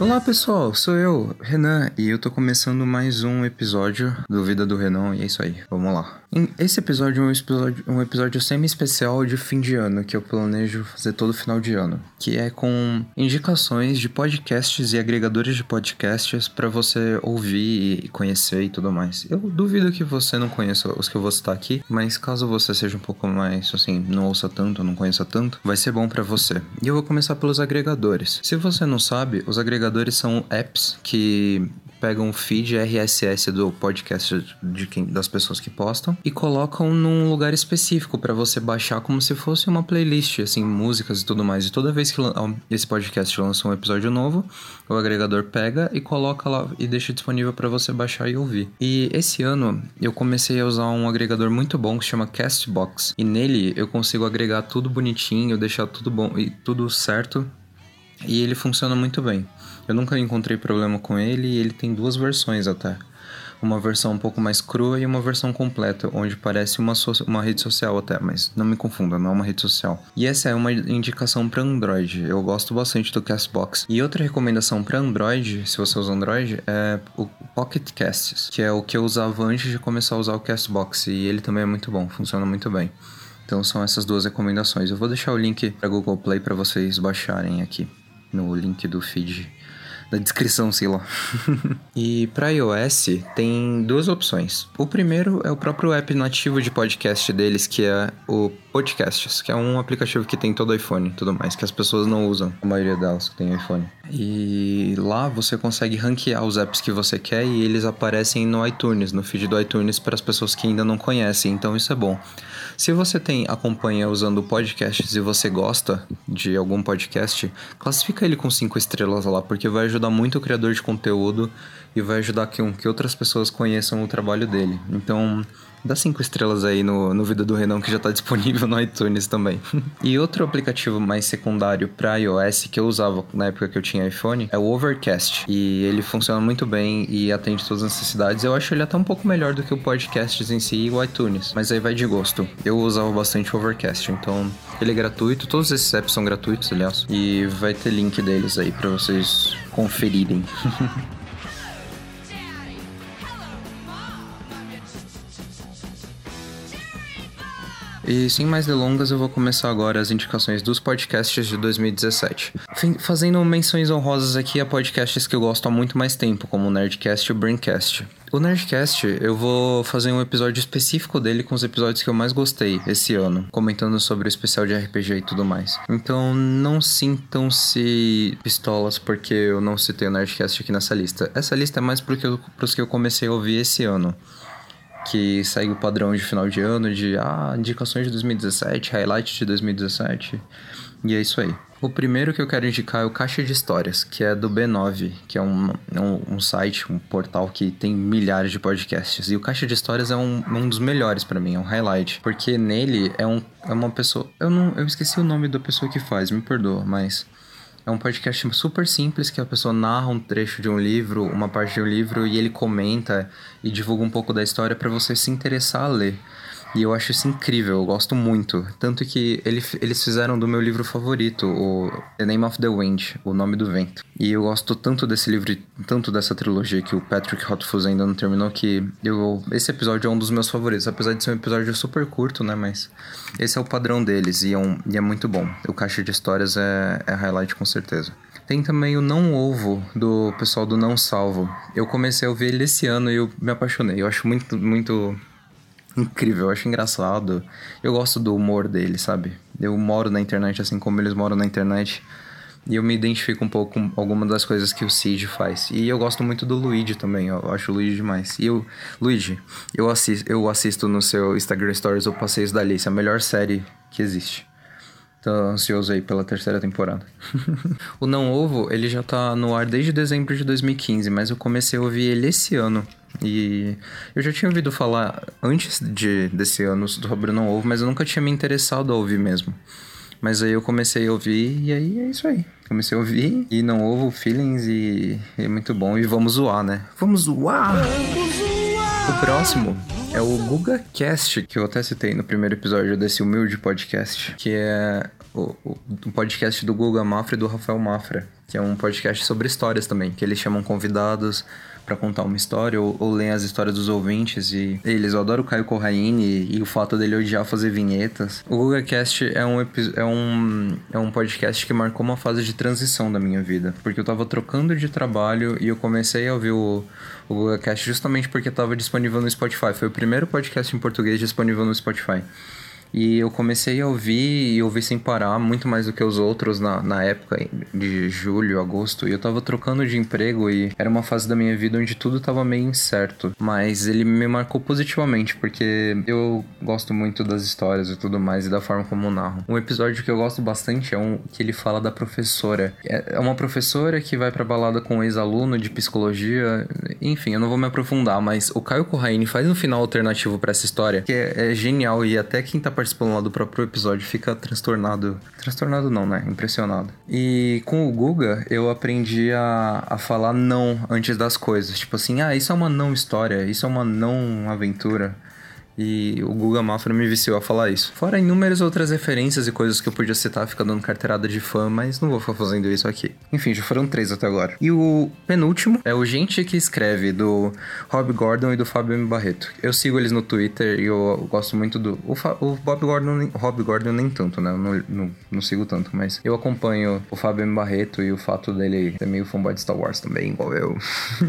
Olá pessoal, sou eu, Renan, e eu tô começando mais um episódio do Vida do Renan, e é isso aí, vamos lá. Esse episódio é um episódio, um episódio semi-especial de fim de ano, que eu planejo fazer todo final de ano, que é com indicações de podcasts e agregadores de podcasts para você ouvir e conhecer e tudo mais. Eu duvido que você não conheça os que eu vou citar aqui, mas caso você seja um pouco mais, assim, não ouça tanto, não conheça tanto, vai ser bom para você. E eu vou começar pelos agregadores. Se você não sabe, os agregadores são apps que pegam o feed RSS do podcast de quem, das pessoas que postam e colocam num lugar específico para você baixar como se fosse uma playlist, assim, músicas e tudo mais. E toda vez que esse podcast lança um episódio novo, o agregador pega e coloca lá e deixa disponível para você baixar e ouvir. E esse ano eu comecei a usar um agregador muito bom que se chama Castbox. E nele eu consigo agregar tudo bonitinho, deixar tudo bom e tudo certo. E ele funciona muito bem. Eu nunca encontrei problema com ele e ele tem duas versões até. Uma versão um pouco mais crua e uma versão completa, onde parece uma, so uma rede social até, mas não me confunda, não é uma rede social. E essa é uma indicação para Android. Eu gosto bastante do Castbox. E outra recomendação para Android, se você usa Android, é o Pocket Casts, que é o que eu usava antes de começar a usar o Castbox. E ele também é muito bom, funciona muito bem. Então são essas duas recomendações. Eu vou deixar o link para Google Play para vocês baixarem aqui no link do feed na descrição, sei lá. e para iOS tem duas opções. O primeiro é o próprio app nativo de podcast deles, que é o Podcasts, que é um aplicativo que tem todo iPhone e tudo mais, que as pessoas não usam, a maioria delas que tem iPhone. E lá você consegue ranquear os apps que você quer e eles aparecem no iTunes, no feed do iTunes para as pessoas que ainda não conhecem, então isso é bom. Se você tem acompanha usando podcasts e você gosta de algum podcast, classifica ele com cinco estrelas lá, porque vai ajudar muito o criador de conteúdo e vai ajudar que, que outras pessoas conheçam o trabalho dele. Então, Dá cinco estrelas aí no, no Vida do Renan, que já tá disponível no iTunes também. e outro aplicativo mais secundário para iOS que eu usava na época que eu tinha iPhone é o Overcast. E ele funciona muito bem e atende todas as necessidades. Eu acho ele até um pouco melhor do que o Podcasts em si e o iTunes. Mas aí vai de gosto. Eu usava bastante o Overcast, então ele é gratuito. Todos esses apps são gratuitos, aliás. E vai ter link deles aí para vocês conferirem. E sem mais delongas, eu vou começar agora as indicações dos podcasts de 2017. Fazendo menções honrosas aqui a podcasts que eu gosto há muito mais tempo, como o Nerdcast e o Braincast. O Nerdcast, eu vou fazer um episódio específico dele com os episódios que eu mais gostei esse ano, comentando sobre o especial de RPG e tudo mais. Então não sintam-se pistolas porque eu não citei o Nerdcast aqui nessa lista. Essa lista é mais porque eu, pros que eu comecei a ouvir esse ano que segue o padrão de final de ano de ah, indicações de 2017, highlight de 2017. E é isso aí. O primeiro que eu quero indicar é o Caixa de Histórias, que é do B9, que é um, um, um site, um portal que tem milhares de podcasts. E o Caixa de Histórias é um, um dos melhores para mim, é um highlight. Porque nele é, um, é uma pessoa. Eu não eu esqueci o nome da pessoa que faz, me perdoa, mas é um podcast super simples que a pessoa narra um trecho de um livro, uma parte de um livro e ele comenta e divulga um pouco da história para você se interessar a ler. E eu acho isso incrível, eu gosto muito. Tanto que ele, eles fizeram do meu livro favorito, o The Name of the Wind, O Nome do Vento. E eu gosto tanto desse livro, tanto dessa trilogia que o Patrick Rothfuss ainda não terminou, que eu, esse episódio é um dos meus favoritos. Apesar de ser um episódio super curto, né? Mas esse é o padrão deles e é, um, e é muito bom. O Caixa de Histórias é, é highlight com certeza. Tem também o Não Ovo, do pessoal do Não Salvo. Eu comecei a ouvir ele esse ano e eu me apaixonei. Eu acho muito, muito incrível, eu acho engraçado. Eu gosto do humor dele, sabe? Eu moro na internet assim como eles moram na internet. E eu me identifico um pouco com algumas das coisas que o Cid faz. E eu gosto muito do Luigi também, eu acho o Luigi demais. E eu, Luigi, eu assisto, eu assisto no seu Instagram Stories o Passeios da Alice, a melhor série que existe. Tô ansioso aí pela terceira temporada. o Não Ovo, ele já tá no ar desde dezembro de 2015, mas eu comecei a ouvir ele esse ano. E eu já tinha ouvido falar antes de, desse ano sobre o Não Ovo, mas eu nunca tinha me interessado a ouvir mesmo. Mas aí eu comecei a ouvir e aí é isso aí. Comecei a ouvir e não ouvo feelings e é muito bom. E vamos zoar, né? Vamos zoar! O próximo é o GugaCast, que eu até citei no primeiro episódio desse humilde podcast, que é o, o, o podcast do Guga Mafra e do Rafael Mafra, que é um podcast sobre histórias também, que eles chamam convidados para contar uma história ou, ou as histórias dos ouvintes e eles. Eu adoro o Caio Corraine e, e o fato dele odiar fazer vinhetas. O GugaCast é um, é, um, é um podcast que marcou uma fase de transição da minha vida, porque eu tava trocando de trabalho e eu comecei a ouvir o, o GugaCast justamente porque estava disponível no Spotify. Foi o primeiro podcast em português disponível no Spotify. E eu comecei a ouvir e ouvir sem parar, muito mais do que os outros na, na época de julho, agosto. E eu tava trocando de emprego e era uma fase da minha vida onde tudo tava meio incerto. Mas ele me marcou positivamente, porque eu gosto muito das histórias e tudo mais e da forma como narro. Um episódio que eu gosto bastante é um que ele fala da professora. É, é uma professora que vai pra balada com um ex-aluno de psicologia. Enfim, eu não vou me aprofundar, mas o Caio Corraine faz um final alternativo para essa história que é, é genial e até quem tá participando lá do próprio episódio fica transtornado. Transtornado não, né? Impressionado. E com o Guga, eu aprendi a, a falar não antes das coisas. Tipo assim, ah, isso é uma não história, isso é uma não aventura. E o Guga Mafra me viciou a falar isso. Fora inúmeras outras referências e coisas que eu podia citar, ficar dando carteirada de fã, mas não vou ficar fazendo isso aqui. Enfim, já foram três até agora. E o penúltimo é o Gente que Escreve, do Rob Gordon e do Fábio M. Barreto. Eu sigo eles no Twitter e eu gosto muito do. O, Fa... o Bob Gordon, Rob Gordon nem tanto, né? Eu não, não, não, sigo tanto, mas eu acompanho o Fábio M. Barreto e o fato dele ser meio fanboy de Star Wars também, igual eu.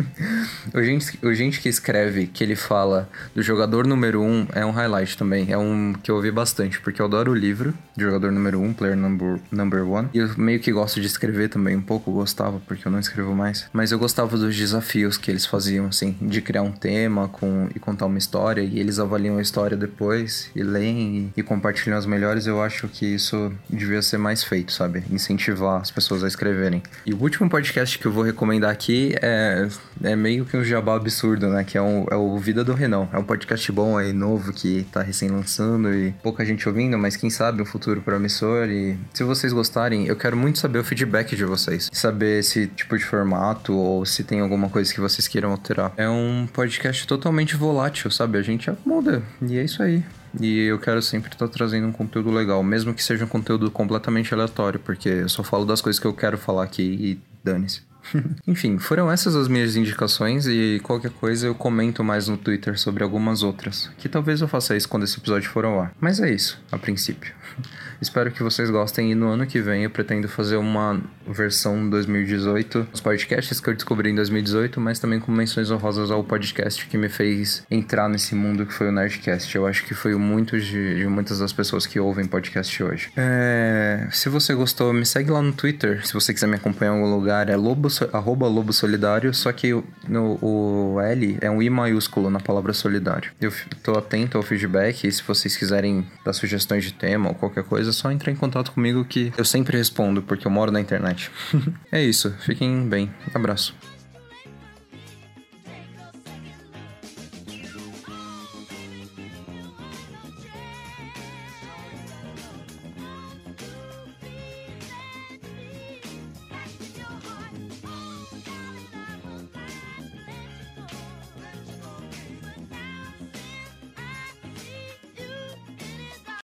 o, gente, o Gente que Escreve, que ele fala do jogador número um é um highlight também. É um que eu ouvi bastante, porque eu adoro o livro jogador número 1, um, player number, number one. E eu meio que gosto de escrever também um pouco, gostava, porque eu não escrevo mais. Mas eu gostava dos desafios que eles faziam, assim, de criar um tema com, e contar uma história, e eles avaliam a história depois, e leem e, e compartilham as melhores. Eu acho que isso devia ser mais feito, sabe? Incentivar as pessoas a escreverem. E o último podcast que eu vou recomendar aqui é, é meio que um jabá absurdo, né? Que é, um, é o Vida do Renão. É um podcast bom aí, no novo que tá recém lançando e pouca gente ouvindo, mas quem sabe um futuro promissor. E se vocês gostarem, eu quero muito saber o feedback de vocês. Saber esse tipo de formato ou se tem alguma coisa que vocês queiram alterar. É um podcast totalmente volátil, sabe? A gente muda. E é isso aí. E eu quero sempre estar tá trazendo um conteúdo legal, mesmo que seja um conteúdo completamente aleatório, porque eu só falo das coisas que eu quero falar aqui e dane-se. Enfim, foram essas as minhas indicações e qualquer coisa eu comento mais no Twitter sobre algumas outras, que talvez eu faça isso quando esse episódio for ao ar. Mas é isso, a princípio. Espero que vocês gostem e no ano que vem eu pretendo fazer uma versão 2018 dos podcasts que eu descobri em 2018, mas também com menções honrosas ao podcast que me fez entrar nesse mundo que foi o Nerdcast. Eu acho que foi muito de, de muitas das pessoas que ouvem podcast hoje. É, se você gostou, me segue lá no Twitter. Se você quiser me acompanhar em algum lugar, é lobo, arroba lobo solidário, só que no, o L é um I maiúsculo na palavra solidário. Eu tô atento ao feedback e se vocês quiserem dar sugestões de tema ou qualquer coisa, é só entrar em contato comigo que eu sempre respondo, porque eu moro na internet. é isso, fiquem bem. Abraço.